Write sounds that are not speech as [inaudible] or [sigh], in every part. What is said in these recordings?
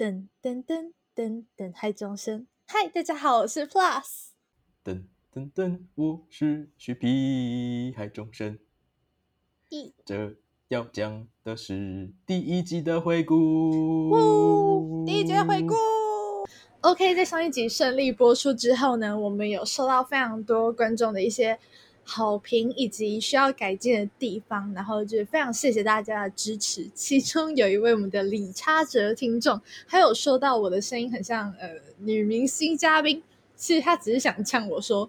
噔噔噔噔噔，海中生。嗨，大家好，我是 Plus。噔噔噔，我是徐皮海中生。一，这要讲的是第一集的回顾。呜，第一集的回顾。OK，在上一集顺利播出之后呢，我们有收到非常多观众的一些好评以及需要改进的地方，然后就是非常谢谢大家的支持。其中有一位我们的李差哲听众，还有说到我的声音很像呃女明星嘉宾，其实他只是想呛我说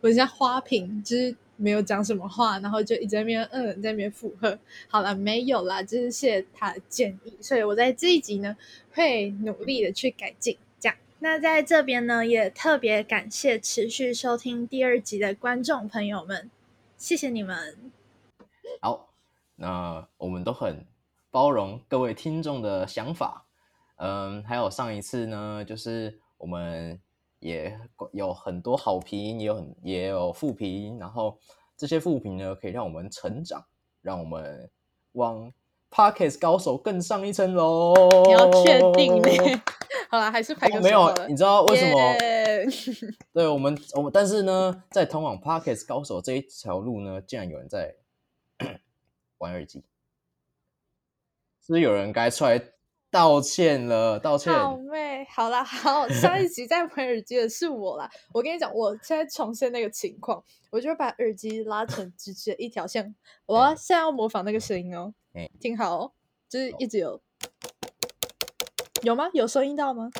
我像花瓶，就是没有讲什么话，然后就一直在那边嗯在那边附和。好了，没有啦，就是谢谢他的建议，所以我在这一集呢会努力的去改进。那在这边呢也特别感谢持续收听第二集的观众朋友们，谢谢你们。好，那我们都很包容各位听众的想法。嗯，还有上一次呢，就是我们也有很多好评，也有很也有负评，然后这些负评呢，可以让我们成长，让我们往 Parkes 高手更上一层楼。你要确定呢？好了，还是排个、哦没有，你知道为什么？耶 [laughs] 对我们，我们但是呢，在通往 Parkes 高手这一条路呢，竟然有人在 [clears throat] 玩耳机，是不是有人该出来道歉了？道歉，好妹，好啦，好，上一集在玩耳机的是我啦。我跟你讲，我现在重现那个情况，我就把耳机拉成直直的一条线。我要现在要模仿那个声音哦，哎听好哦，就是一直有，有吗？有收音到吗？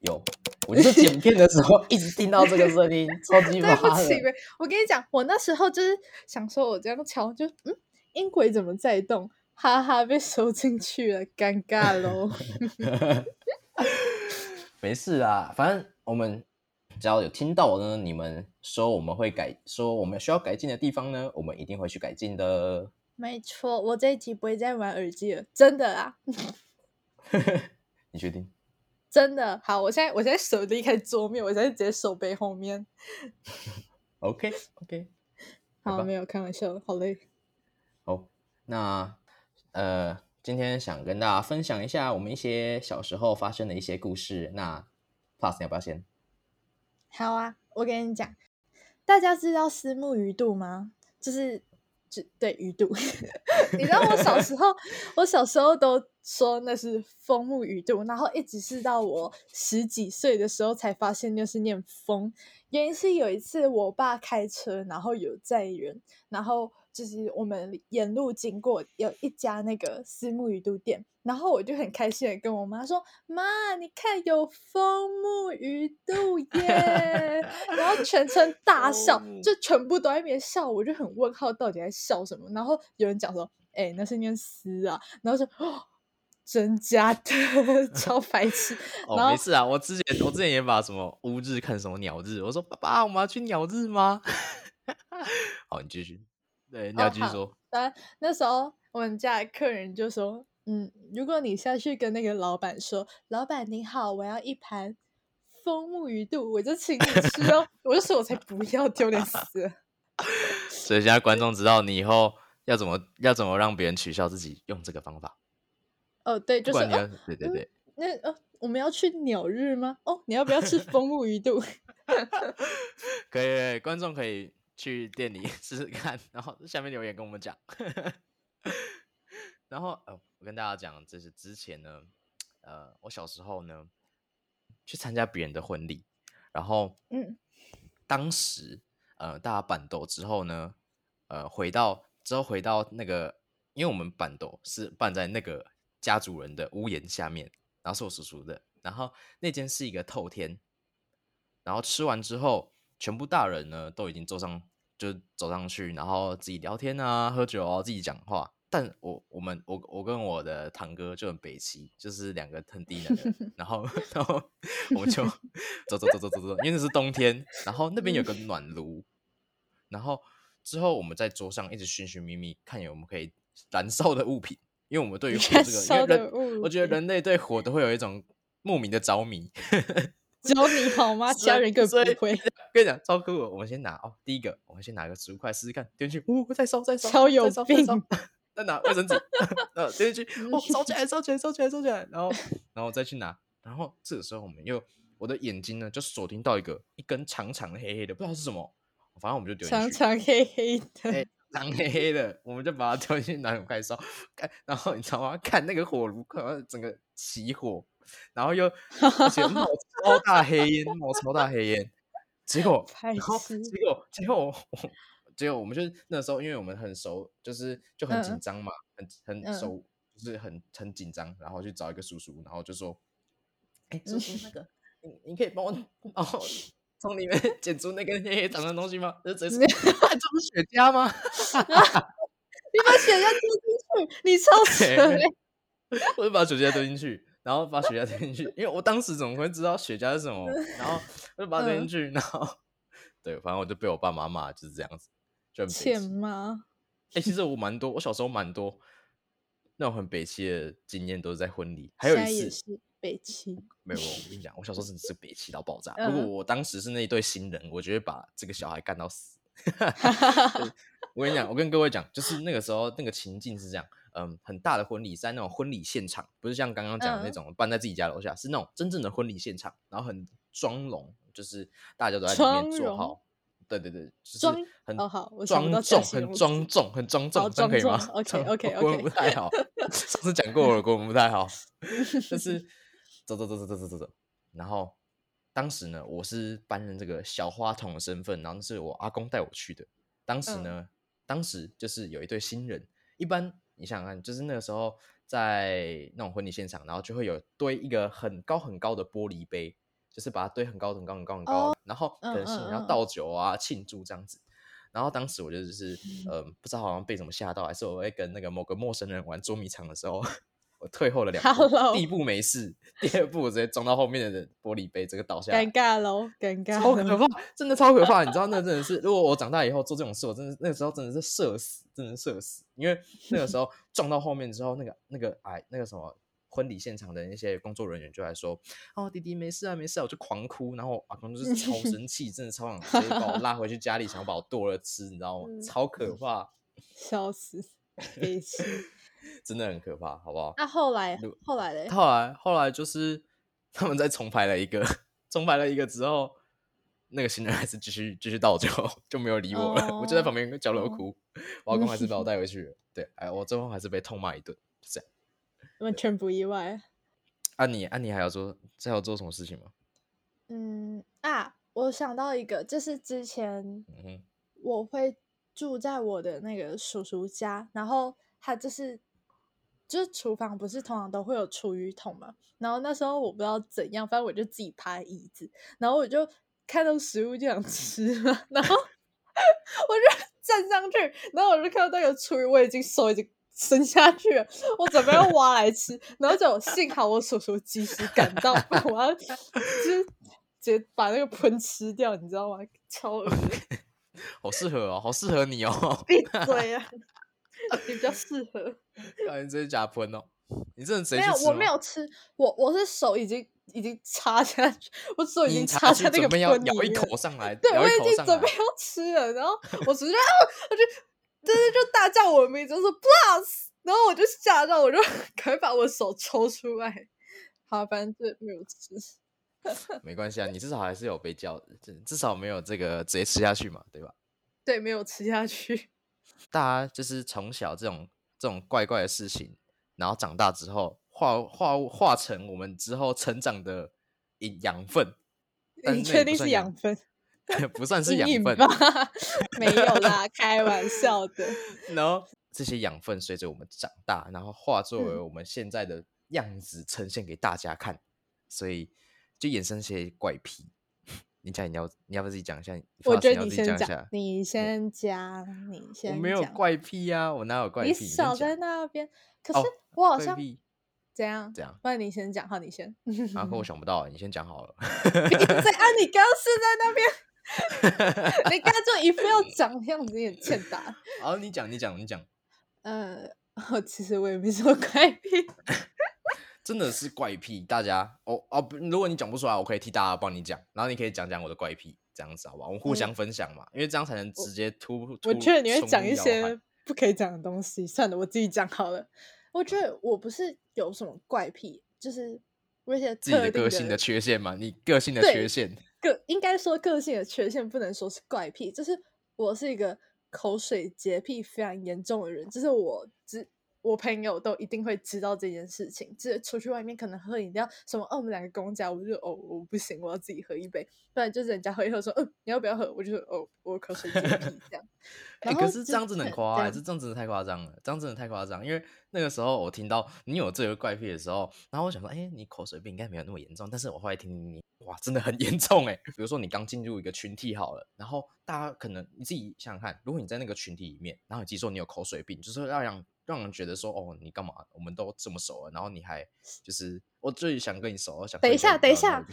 有，我就是剪片的时候一直听到这个声音，超级 [laughs] 对不麻的。起，我跟你讲，我那时候就是想说，我这样敲，就嗯，音轨怎么在动？哈哈，被收进去了，尴尬喽。[laughs] 没事啦，反正我们只要有听到呢，你们说我们会改，说我们需要改进的地方呢，我们一定会去改进的。没错，我这一集不会再玩耳机了，真的啦。[laughs] 你确定？真的好，我现在我现在手离开桌面，我现在直接手背后面。[laughs] OK OK，[laughs] 好，吧没有开玩笑，好累。好，那呃，今天想跟大家分享一下我们一些小时候发生的一些故事。那 Plus 你要不要先？好啊，我跟你讲，大家知道私募鱼肚吗？就是就对鱼肚，[laughs] 你知道我小时候，我小时候都说那是风木鱼肚，然后一直是到我十几岁的时候才发现那是念风。原因是有一次我爸开车，然后有载人，然后就是我们沿路经过有一家那个私木鱼肚店，然后我就很开心的跟我妈说：“妈，你看有风木鱼肚 [laughs] 耶！”然后全程大笑就全部都在那边笑，我就很问号，到底在笑什么？然后有人讲说：“哎、那是念丝啊。”然后说：“哦，[gasps] 真假的，[laughs] 超白痴。[laughs] ”然哦，后没事啊，我之前我之前也把什么乌日看什么鸟日，我说爸爸，我们要去鸟日吗？好，你继续。对，你要继续说。当那时候我们家的客人就说：“嗯，如果你下去跟那个老板说，老板你好，我要一盘风木鱼肚，我就请你吃哦。”我就说：“我才不要，丢脸死了。所以现在观众知道你以后要怎么要怎么让别人取笑自己，用这个方法。”哦，对，就是你要，哦，对对对，那呃，我们要去鸟日吗？哦，你要不要吃风木鱼肚？[laughs] 可以，观众可以去店里 [laughs] 试试看，然后下面留言跟我们讲。[laughs] 然后跟大家讲，这是之前呢，呃，我小时候呢去参加别人的婚礼，然后嗯，当时呃大家板斗之后呢，呃回到之后回到那个，因为我们板斗是办在那个家族人的屋檐下面，然后是我叔叔的，然后那间是一个透天，然后吃完之后，全部大人呢都已经坐上，就走上去，然后自己聊天啊、喝酒啊、自己讲话。但我我们我我跟我的堂哥就很北齐，就是两个很低能的，然后 [laughs] 然后我们就 [laughs] 走走走走走走，因为那是冬天，然后那边有个暖炉，然后之后我们在桌上一直寻寻觅觅，看有我们可以燃烧的物品，因为我们对于火燃这个，因烧为人我觉得人类对火都会有一种莫名的着迷。[laughs] 只有你好吗？其他人根所以本不会。跟你讲，超酷！我们先拿哦，第一个，我们先拿个十五块试试看，丢进去，呜、再烧再烧，超有再烧再烧病再拿卫生纸，[laughs] 呃，丢进去，哦，烧起来，[laughs] 烧起来，烧起来，烧起来，然后，[laughs] 然后再去拿。然后这个时候我们又我的眼睛呢就锁定到一个一根长长的黑黑的，不知道是什么，反正我们就丢进长去，长长黑黑的，哎长黑黑的，我们就把它丢进去拿火开烧，看，然后你知道吗？看那个火炉，快要整个起火，然后又而且冒超大黑烟，冒超大黑烟，结果白然后结果结果我结果我们就是那时候，因为我们很熟，就是就很紧嗯张嘛，很很嗯熟，就是很很紧张，然后去找一个叔叔，然后就说：“哎、叔叔，那个你你可以帮我哦 [laughs] 从里面 [laughs] 捡出那个黑黑长的东西吗？”就直接说：“啊这不是雪茄吗？” [laughs] 你把雪茄丢进去，你超扯对欸我就把雪茄丢进去，然后把雪茄丢进去，因为我当时怎么会知道雪茄是什么？然后我就把它丢进去，然后对，反正我就被我爸妈骂，就是这样子，欠。吗？哎、其实我蛮多，我小时候蛮多那种很北气的经验，都是在婚礼。还有一次，也是北气，没有，我跟你讲，我小时候真的是北气到爆炸。如果嗯我当时是那一对新人，我就会把这个小孩干到死。[laughs] 我跟你讲，我跟各位讲，就是那个时候那个情境是这样，嗯，很大的婚礼是在那种婚礼现场，不是像刚刚讲的那嗯种办在自己家楼下，是那种真正的婚礼现场，然后很妆容，就是大家都在里面坐容好。对对对，就是庄很哦好庄重，很庄。重，很庄重，哦 [laughs] 这样可以吗？庄重这样 OK，OK，OK 国文不太好，上次讲过了，国文不太好，就是 [laughs] 走走走走走走走走，然后当时呢，我是担任这个小花童的身份，然后是我阿公带我去的。当时呢，当时就是有一对新人，一般你想想看，就是那个时候在那种婚礼现场，然后就会有堆一个很高很高的玻璃杯，就是把它堆很高很高很高很高，然后可能是你要嗯嗯嗯倒酒啊庆祝这样子。然后当时我就是，呃，不知道好像被什么吓到，还是我会跟那个某个陌生人玩捉迷藏的时候，我退后了两步第一步没事，第二步我直接撞到后面的人玻璃杯，这个倒下来尴，尬喽，尴尬超可怕，真的超可怕。你知道那真的是，如果我长大以后做这种事，我真的那个时候真的是社死，真的社死，因为那个时候撞到后面之后，那个那个哎那个什么。婚礼现场的那些工作人员就来说：“哦，弟弟没事啊，没事啊。”我就狂哭，然后我阿公就是超生 [laughs] 气，真的超想直接把我拉回去家里，想要把我剁了吃，你知道吗？嗯超可怕，[laughs] 笑死。[laughs] 真的很可怕，好不好？那后来后来嘞？后来后来就是他们再重排了一个，重排了一个之后，那个新人还是继续继续倒酒，就没有理我了。我就在旁边角落哦哭，我阿公还是把我带回去了。对，哎，我最后还是被痛骂一顿，就这样。完全不意外。啊你啊你还要做还要做什么事情吗？嗯啊，我想到一个，就是之前嗯，我会住在我的那个叔叔家，然后他就是就是厨房不是通常都会有厨余桶嘛，然后那时候我不知道怎样，反正我就自己趴椅子，然后我就看到食物就想吃嘛，[laughs] 然后 [laughs] 我就站上去，然后我就看到那个厨余，我已经手已经伸下去，我准备要挖来吃，然后就幸好我叔叔及时赶到，我要就是直接把那个盆吃掉，你知道吗？超恶心。[laughs] 好适合哦，好适合你哦，闭嘴啊！你比较适合。感觉这是假喷哦。你真的直接没有我没有吃，我我是手已经已经插下去，我手已经插去插在那个盆里面咬一口上来，对，我已经准备要吃了，然后我直接啊，我就 [laughs] 真的就大叫我的名字，就说 plus，然后我就吓到，我就 [laughs] 赶快把我手抽出来。好，反正就没有吃。[laughs] 没关系啊，你至少还是有被叫的，至至少没有这个直接吃下去嘛，对吧？对，没有吃下去。大家就是从小这种这种怪怪的事情，然后长大之后化化化成我们之后成长的养养分。你确定是养养分？[laughs] 不算是养分吧？没有啦，开玩笑的。然后这些养分随着我们长大，然后化作为嗯我们现在的样子呈现给大家看，所以就衍生些怪癖。你讲，你要你要不要自己讲一下？我觉得你先讲。你先讲，你先我没有怪癖啊，我哪有怪癖？你少在那边。可哦是我好像怎样？怎样？不然你先讲，好，你先。然后我想不到，你先讲好了。[laughs] 闭嘴啊！你刚刚是在那边，你刚刚就一副要讲的样子，有点欠打。[laughs] 好，你讲，你讲，你讲，呃，我其实我也没什么怪癖。[laughs] 真的是怪癖。大家，哦哦，如果你讲不出来，我可以替大家帮你讲，然后你可以讲讲我的怪癖，这样子好不好？我们互嗯相分享嘛，因为这样才能直接突。我突觉得你会冲讲一些不可以讲的东西，算了，我自己讲好了。我觉得我不是有什么怪癖，就是我一些自己的个性的缺陷嘛，你个性的缺陷。个应该说个性的缺陷，不能说是怪癖，就是我是一个口水洁癖非常严重的人，就是我只我朋友都一定会知道这件事情，就是出去外面可能喝饮料什么，哦，我们两个公家，我就哦我不行，我要自己喝一杯，不然就是人家喝一喝说，嗯，你要不要喝？我就说哦，我口水洁癖 [laughs] 这样。哎、可是这样子很夸张、欸，这样这这样真的太夸张了，这样真的太夸张。因为那个时候我听到你有这个怪癖的时候，然后我想说，哎、你口水病应该没有那么严重，但是我后来听听你，哇，真的很严重哎。比如说你刚进入一个群体好了，然后大家可能你自己想想看，如果你在那个群体里面，然后你自己说你有口水病，就是要让让人觉得说，哦，你干嘛？我们都这么熟了，然后你还就是我最想跟你熟，我想等一下，等一下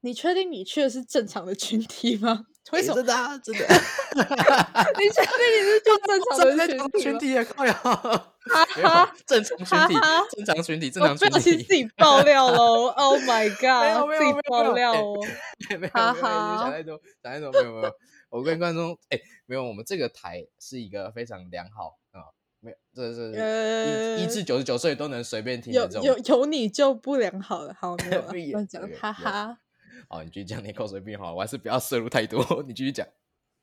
你确定你去的是正常的群体吗？为什么？欸真的啊，真的。[laughs] 你确定你是去正常的 [laughs] 讲群体吗？群体的靠呀，没有哈正常群体哈哈，正常群体，正常群体自。己爆料 [laughs] 喽！Oh my god，自己爆料哎哦！没有没有，想太多，想太多，没有没有。我跟观众，哎，没有，我们这个台是一个非常良好啊，没有，这是呃一一至九十九岁都能随便听有。有有你就不良好了，好没有了，[laughs] 讲有，哈哈。[laughs] 好，你继续讲你口水病好，我还是不要摄入太多，你继续讲。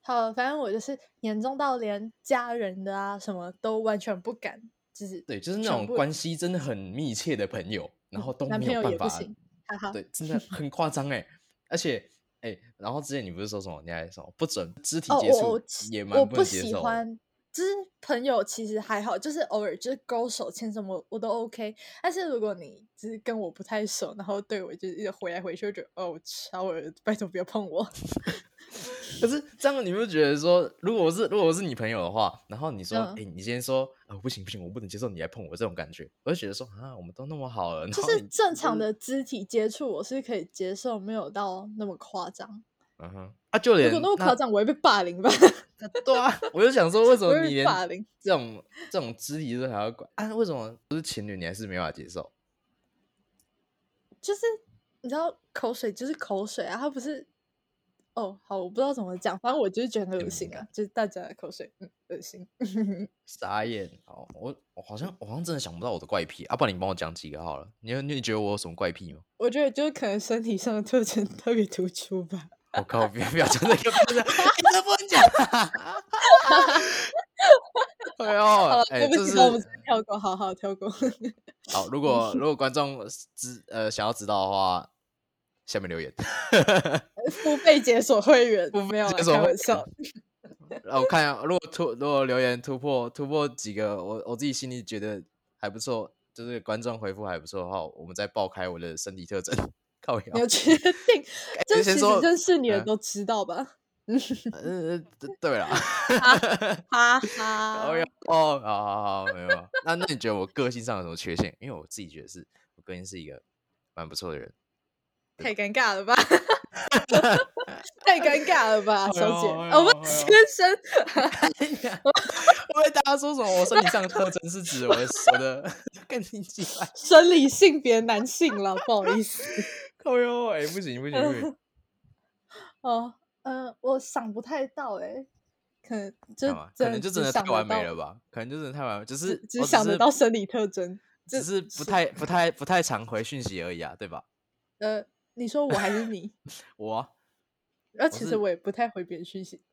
好，反正我就是严重到连家人的啊什么都完全不敢，就是对，就是那种关系真的很密切的朋友，然后都没有办法哈哈。对，真的很夸张哎，而且哎、然后之前你不是说什么，你还说不准肢体哦，接触也蛮我不喜欢，就是朋友其实还好，就是偶尔就是勾手牵什么我都 OK。但是如果你就是跟我不太熟，然后对我就是一直回来回去，我就觉得哦超恶，拜托不要碰我。[laughs] 可是这样，你不觉得说，如果我是如果我是你朋友的话，然后你说，哎、嗯你今天说，啊、不行不行，我不能接受你来碰我这种感觉，我就觉得说，啊，我们都那么好了，然就是正常，的肢体接触，我是可以接受，没有到那么夸张。嗯哼，啊，就如果那么夸，张，我会被霸凌吧？[laughs] 对啊，我就想说，为什我会被么你连霸凌。这种这种肢体都还要管啊？为什么不是情侣，你还是没法接受？就是你知道，口水就是口水啊，它不是。哦，好，我不知道怎么讲，反正我就是觉得很恶心啊就是大家的口水，嗯，恶心。[laughs] 傻眼哦，我我好像我好像真的想不到我的怪癖，啊，不然你帮我讲几个好了。你你觉得我有什么怪癖吗？我觉得就是可能身体上的特征特别突出吧。我靠！不要不要讲这个，不 [laughs] 能讲，哎这不能讲。哎呦，哎，这是跳过，好好跳过。好。[laughs] 如果如果观众知呃想要知道的话，下面留言。[laughs] 付费解锁会员付费没有啦解锁会员开玩笑。让我看一下，如果突如果留言突破突破几个，我我自己心里觉得还不错，就是观众回复还不错的话，我们再爆开我的身体特征。有，确定？[laughs] 这其实认识你的嗯都知道吧？嗯，对了。哈哈哦。[laughs] 哟哦，好好好，没有。那那你觉得我个性上有什么缺陷？因为我自己觉得是我个性是一个蛮不错的人。[laughs] 太尴尬了吧！太尴尬了吧，小姐，哎呦哦不，哎呦先生，我为大家说什么我身体上的特征是指我的我的更年期来，生理性别男性了，不好意思。靠哟，哎，不行不行不行，[laughs] 哦，呃，我想不太到哎，可能就？可能就真的太完美了吧？可能就真的太完美，只是只想得到生理特征。只是不太不太不太常回讯息而已啊，对吧？[laughs] 呃，你说我还是你？[laughs] 我啊呃，其实我也不太回别人讯息。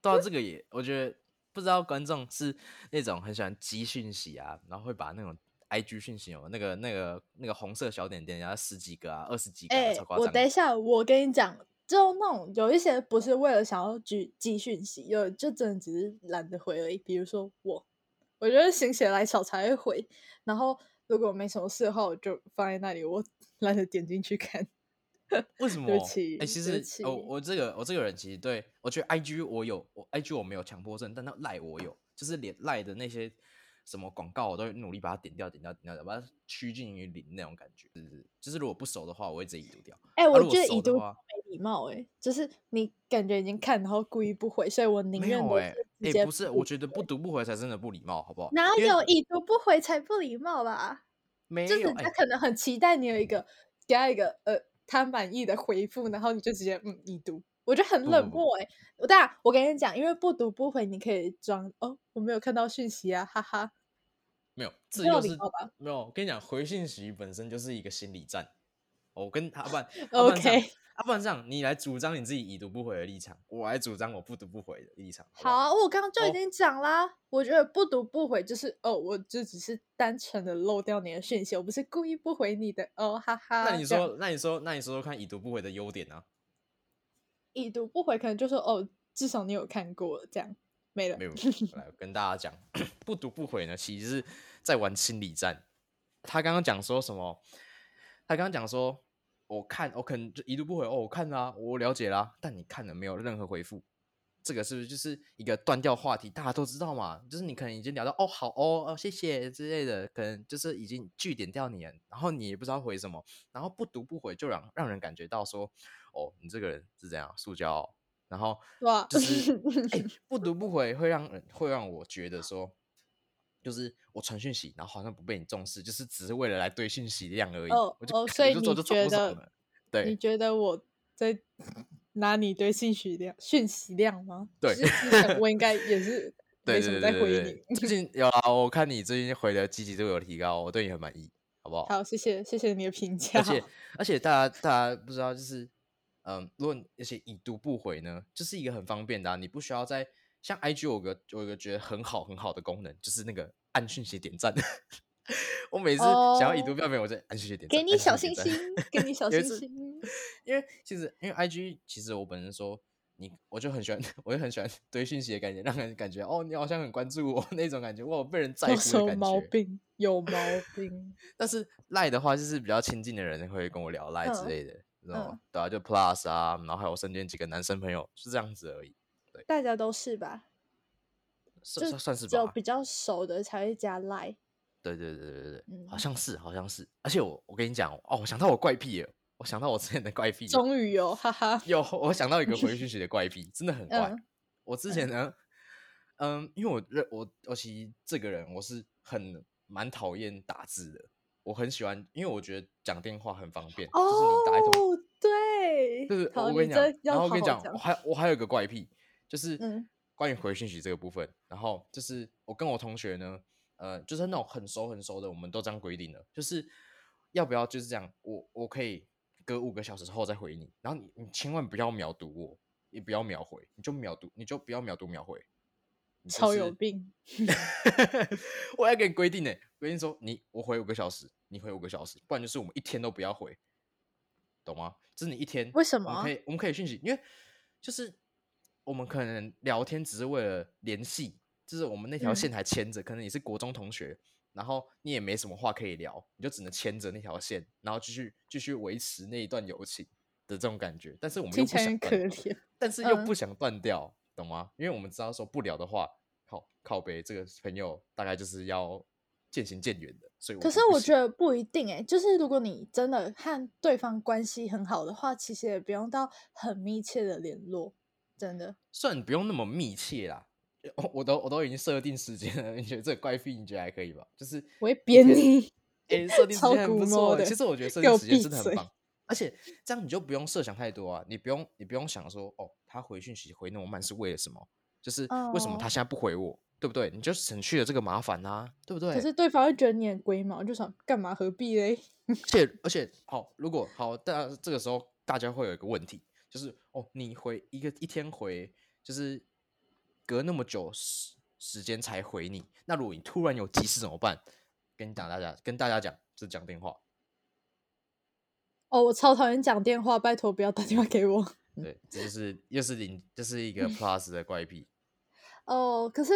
到这个也，我觉得不知道观众是那种很喜欢积讯息啊，然后会把那种 I G 讯息哦，那个那个那个红色小点点，然后十几个啊、二十几个。我等一下，我跟你讲，就那种有一些不是为了想要举寄讯息，有就真的只是懒得回而已。比如说我，我觉得心血来潮才会回，然后如果没什么事的话，我就放在那里，我 [laughs] 懒得点进去看。[laughs] 为什么？哎、其实我哦，我这个我这个人其实对我觉得 I G 我有，我 I G 我没有强迫症，但那赖我有，就是连赖的那些什么广告，我都会努力把它点掉、点掉、点掉，把它趋近于零那种感觉。就是就是如果不熟的话，我会直接已读掉。哎、啊、我觉得已读没礼貌、哎，就是你感觉已经看，然后故意不回，所以我宁愿哎、直接不是，我觉得不读不回才真的不礼貌，好不好？哪有已读不回才不礼貌吧？没有？哎、就是他可能很期待你有一个给他一个呃他满意的回复，然后你就直接嗯已读，我觉得很冷漠哎、我当然我跟你讲，因为不读不回，你可以装哦我没有看到讯息啊，哈哈。没有，这没有又是没有。我跟你讲，回信息本身就是一个心理战。我跟他不然，[laughs] 啊不然这样 OK 啊不然这样，你来主张你自己已读不回的立场，我来主张我不读不回的立场。好好，好啊，我刚刚就已哦经讲啦。我觉得不读不回就是哦，我就只是单纯的漏掉你的讯息，我不是故意不回你的哦，哈哈。那你说，那你说，那你说说看，已读不回的优点呢、已读不回，可能就说哦，至少你有看过，这样没了没。有，来跟大家讲，[clears throat] 不读不回呢，其实是在玩心理战。他刚刚讲说什么？他刚刚讲说，我看我可能就已读不回哦，我看啦、我了解啦，但你看了没有任何回复，这个是不是就是一个断掉话题？大家都知道嘛，就是你可能已经聊到哦好哦哦谢谢之类的，可能就是已经据点掉你，然后你也不知道回什么，然后不读不回就让让人感觉到说哦你这个人是怎样塑胶哦、然后哇就是哎、不读不回会让人会让我觉得说，就是我传讯息，然后好像不被你重视，就是只是为了来堆讯息量而已。哦哦所以你觉得做不爽了。你觉得我在拿你堆信息量讯息量吗？对我应该也是对没什么在回对对对对你。最近有啊，我看你最近回的积极度有提高，我对你很满意，好不好？好，谢谢谢谢你的评价。而且而且大家大家不知道，就是嗯，如果你而且已读不回呢，就是一个很方便的、啊，你不需要在像 IG 有个有一个觉得很好很好的功能，就是那个按讯息点赞。[laughs] 我每次想要已读哦不要回，我就按讯息点赞，给你小星讯息点星，给你小有一次星星。[laughs] 因为其实因为 IG 其实我本身说你，我就很喜欢，我就很喜欢堆讯息的感觉，让人感觉哦，你好像很关注我那种感觉，哇，我被人在有乎的感什么毛觉。病？有毛病。[laughs] 但是赖的话，就是比较亲近的人会跟我聊赖之嗯类的，知嗯对啊，就 Plus 啊，然后还有身边几个男生朋友，是这样子而已，大家都是吧？算算算是吧只有比。较熟的才会加 line。对对对对对，好嗯像是好像是，而且我我跟你讲哦，我想到我怪癖了，我想到我之前的怪癖了，终于有，哈哈。有，我想到一个回讯息的怪癖，真的很怪。嗯我之前呢，嗯，因为我认我我其实这个人我是很蛮讨厌打字的，我很喜欢，因为我觉得讲电话很方便，就是你打一通，哦，对，就是，我跟你讲，然后我跟你讲，我还我还有一个怪癖，就是嗯。关于回讯息这个部分，然后就是我跟我同学呢，呃，就是那种很熟很熟的，我们都这样规定了，就是要不要就是这样，我我可以隔五个小时后再回你，然后你你千万不要秒读我，也不要秒回，你就秒读，你就不要秒读秒回，超有病。[laughs] 我要给你规定呢，规定说你我回五个小时，你回五个小时，不然就是我们一天都不要回，懂吗？就是你一天为什么我们可以我们可以讯息，因为就是我们可能聊天只是为了联系，就是我们那条嗯线还牵着，可能你是国中同学，然后你也没什么话可以聊，你就只能牵着那条线，然后继续继续维持那一段友情的这种感觉。但是我们又不想断可怜。但是又嗯不想断掉，懂吗？因为我们知道说不聊的话，靠靠北这个朋友大概就是要渐行渐远的，所以可是我觉得得不一定哎、就是如果你真的和对方关系很好的话，其实也不用到很密切的联络，真的。虽然不用那么密切啦，我我都我都已经设定时间了，你觉得这个怪癖你觉得还可以吧？就是我会扁天你。诶，设定时 [laughs] 超间很不古错欸。摸的其实我觉得设定时间真的很棒，而且这样你就不用设想太多啊，你不用你不用想说哦，他回讯息回那么慢是为了什么？就是为什么哦他现在不回我，对不对？你就省去了这个麻烦啊，对不对？可是对方会觉得你很龟毛，就想干嘛何必嘞？[laughs] 而且而且好，如果好，大家这个时候大家会有一个问题，就是哦，你回一个一天回，就是隔那么久时时间才回你，那如果你突然有急事怎么办？跟你讲大家跟大家讲，就是讲电话，哦，我超讨厌讲电话，拜托不要打电话给我。对，这就是又是零，这是一个 [laughs] plus 的怪癖。哦，可是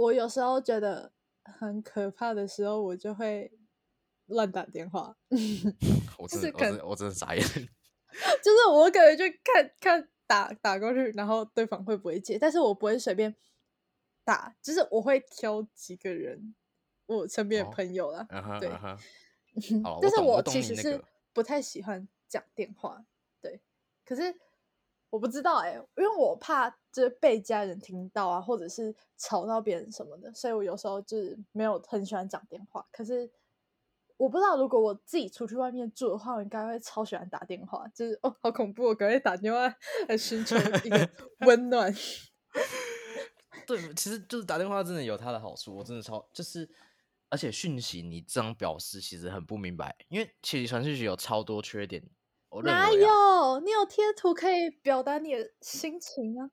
我有时候觉得很可怕的时候，我就会乱打电话，[laughs] 我就是可真的我真的我真的傻眼，[laughs] 就是我可能就看看打打过去，然后对方会不会接，但是我不会随便打，就是我会挑几个人，我身边的哦朋友啦，对 [laughs] 但是我其实是不太喜欢讲电话，对。可是我不知道哎、因为我怕就是被家人听到啊，或者是吵到别人什么的，所以我有时候就是没有很喜欢讲电话。可是我不知道，如果我自己出去外面住的话，我应该会超喜欢打电话，就是哦，好恐怖、哦，赶快打电话来寻求一个 [laughs] 温暖。对，其实就是打电话真的有它的好处，我真的超就是而且讯息你这样表示其实很不明白，因为其实传讯息有超多缺点。我认哪为、啊、有？你有贴图可以表达你的心情啊？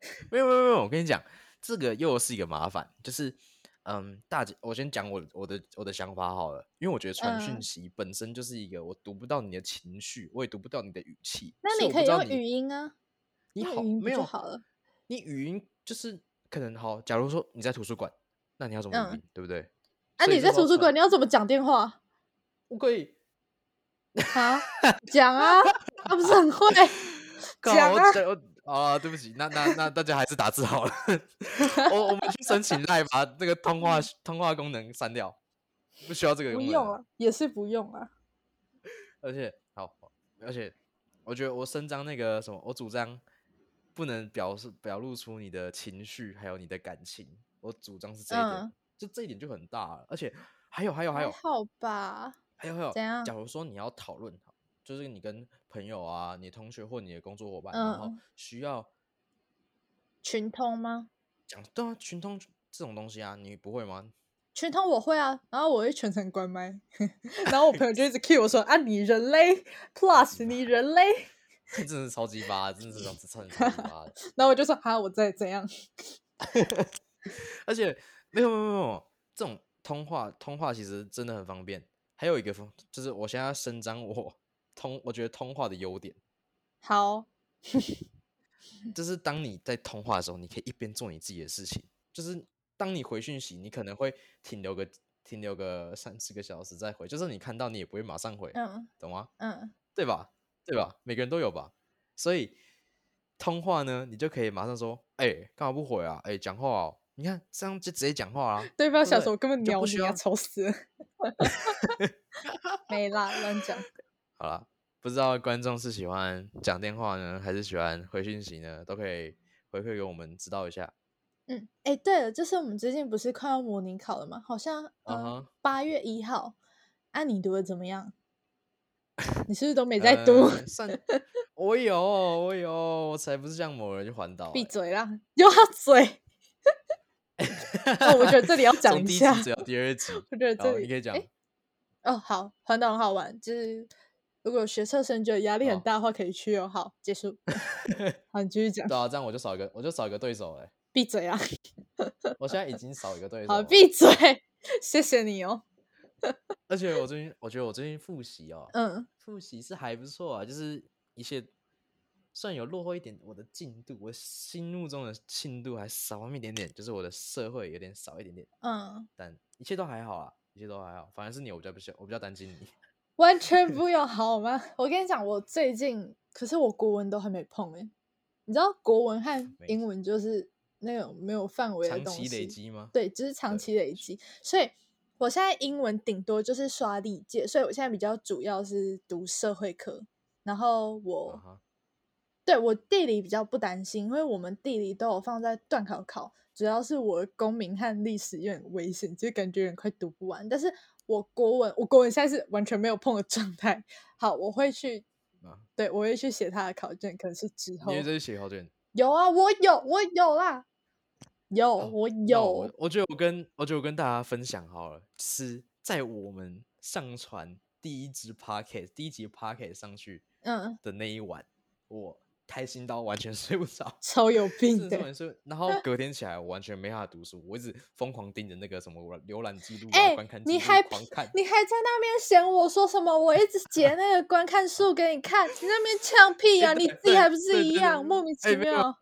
[laughs] 没有没有没有，我跟你讲，这个又是一个麻烦，就是嗯，大姐，我先讲我我的我的想法好了，因为我觉得传讯嗯息本身就是一个我读不到你的情绪，我也读不到你的语气，那你可以用语音啊，你好没有就好了？你语音就是可能好，假如说你在图书馆，那你要怎么语嗯音，对不对？啊，你在图书馆，你要怎么讲电话我可以啊？讲啊，他不是很会 [laughs] 靠讲啊？啊，对不起，那那那大家还是打字好了。[laughs] 我我们去申请赖把那个通话通话功能删掉，不需要这个不功能不。用啊，也是不用啊。而且好，而且我觉得我伸张那个什么，我主张不能表示表露出你的情绪，还有你的感情。我主张是这一点，嗯就这一点就很大了。而且还有还有还有还好吧？还有还有，怎样假如说你要讨论，就是你跟朋友啊、你同学或你的工作伙伴，然后嗯需要群通吗？讲对啊，群通这种东西啊，你不会吗？群通我会啊，然后我会全程关麦，[laughs] 然后我朋友就一直 cue 我说啊，你人类，plus 你 [laughs] 人类，这真的是超级巴，真的是超级巴的。[laughs] 然后我就说哈，我在怎样？而且没有没有没有，这种通话通话其实真的很方便。还有一个方，就是我现在要伸张我通，我觉得通话的优点，好，[laughs] 就是当你在通话的时候，你可以一边做你自己的事情。就是当你回讯息，你可能会停留个停留个三四个小时再回，就是你看到你也不会马上回，嗯懂吗？嗯，对吧？对吧？每个人都有吧？所以通话呢，你就可以马上说，哎、干嘛不回啊？哎、讲话哦，你看这样就直接讲话啊。对方想说我根本鸟你啊，丑死了，[laughs] 没啦，乱讲。好啦，不知道观众是喜欢讲电话呢，还是喜欢回讯息呢？都可以回馈给我们知道一下。嗯，哎，对了，就是我们最近不是快要模拟考了吗？好像嗯八月一号，啊，你读的怎么样？[laughs] 你是不是都没在读？呃算我有，我有，我才不是像某人去环岛、闭欸。嘴啦，有他嘴。[laughs] 哦，我觉得这里要讲一下，第一集第二集，[laughs] 我觉得这，里你可以讲。诶哦，好，环岛很好玩，就是如果学测生觉得压力很大的话，可以去哦。好，结束。[laughs] 好，你继续讲。对啊，这样我就少一个，我就少一个对手哎、闭嘴啊！我现在已经少一个对手好，了。闭嘴。谢谢你哦。而且我最近，我觉得我最近复习哦，嗯复习是还不错啊，就是一些虽然有落后一点我的进度，我心目中的进度还少那么一点点，就是我的社会有点少一点点，嗯，但一切都还好啊，一切都还好。反而是你，我比较不想，我比较担心你。[laughs] 完全不用好吗？[laughs] 我跟你讲，我最近可是我国文都还没碰诶。你知道国文和英文就是那种没有范围的东长期累西，积吗？对，就是长期累积。所以我现在英文顶多就是刷历届，所以我现在比较主要是读社会科。然后我、对我地理比较不担心，因为我们地理都有放在段考考，主要是我的公民和历史有点危险，就感觉有点快读不完。但是我国文，我国文现在是完全没有碰的状态。好，我会去，啊，对我会去写他的考卷，可能是之后你会这是写考卷？有啊，我有，我有啦，有，哦我有我，我觉得我跟我觉得我跟大家分享好了，是在我们上传第一支 p o c k e t 第一集 p o c k e t 上去嗯，的那一晚，我开心到完全 [laughs] 睡不着。超有 [laughs] 病真的然后隔天起来我完全没办法读书，我一直疯狂盯着那个什么浏览记录观看记录你还狂看。你还在那边嫌我说什么？我一直截 [laughs] 那个观看数给你看，你那边呛屁啊！哎对你自己还不是一样莫名其妙？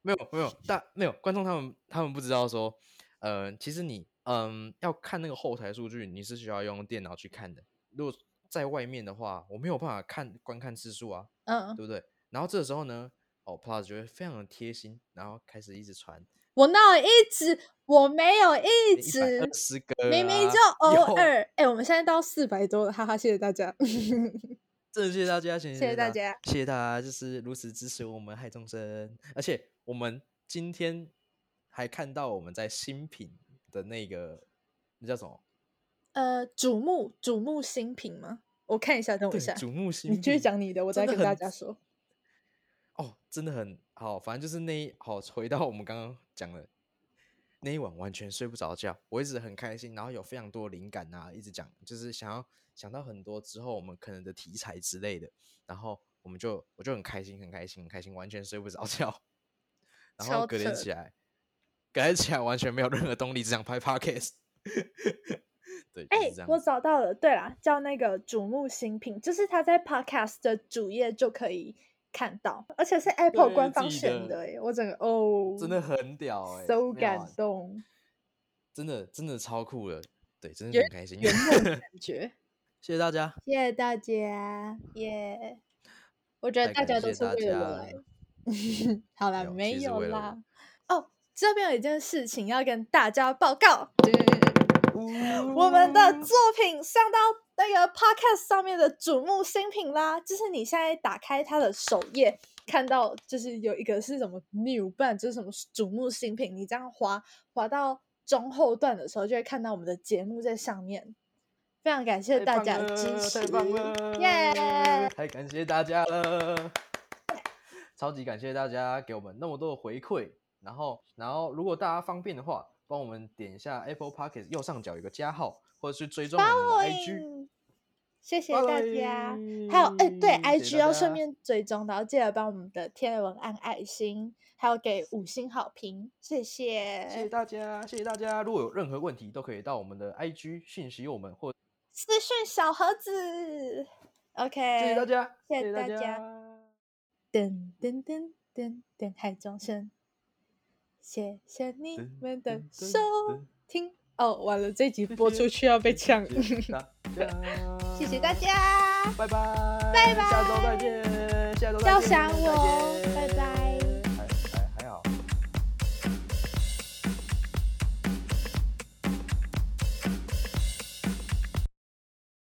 没有没有，但没有观众他们他们不知道说，呃，其实你嗯要看那个后台数据，你是需要用电脑去看的。如果在外面的话，我没有办法看观看次数啊，嗯，对不对？然后这个时候呢，哦，Plus 就会非常的贴心，然后开始一直传我哪有一直，我没有一直二，十个、啊，明明就偶尔。哎、我们现在到四百多了，哈哈，谢谢大家。[laughs] 真的谢谢大家，谢谢谢大家，谢谢大家，就是如此支持我们害众生。而且我们今天还看到我们在新品的那个那叫什么？呃，瞩目瞩目新品吗？我看一下，等我一下。瞩目新品你继续讲你的，我再跟大家说。哦，真的很好。反正就是那一好，回到我们刚刚讲的，那一晚完全睡不着觉，我一直很开心，然后有非常多灵感啊，一直讲，就是想要想到很多之后我们可能的题材之类的，然后我们就我就很开心，很开心，很开心，完全睡不着觉，然后隔天起来，隔天起来完全没有任何动力，只想拍 podcast。[laughs] 对，就哎、我。找到了，对啦，叫那个瞩目新品，就是他在 Podcast 的主页就可以看到，而且是 Apple 官方选的，哎，我整个哦，真的很屌哎、so 感动，真的真的超酷了，对，真的有很开心。圆梦的感觉。[laughs] 谢谢大家，谢谢大家，耶、我觉得大家都是为了。好啦，没有啦。哦，这边有一件事情要跟大家报告，[laughs] 我们的作品上到那个 podcast 上面的瞩目新品啦，就是你现在打开它的首页，看到就是有一个是什么 new，不然就是什么瞩目新品，你这样滑滑到中后段的时候，就会看到我们的节目在上面。非常感谢大家的支了持，耶！[laughs] 太感谢大家了，超级感谢大家给我们那么多的回馈。然后，然后如果大家方便的话，帮我们点一下 Apple Pocket 右上角有个加号，或者是追踪我们的 IG。谢谢大家。还有，哎、对，IG 要顺便追踪，然后记得帮我们的天文按爱心，还有给五星好评，谢谢。谢谢大家，谢谢大家。如果有任何问题，都可以到我们的 IG 讯息我们，或私讯小盒子，OK，谢谢大家，谢谢谢大大家噔噔噔噔噔，海中声，谢谢你噔们的收噔听。哦，完了，这集播出去要被呛。[laughs] 谢谢大家，拜拜，拜拜。下周再见，下周再见，要想我。见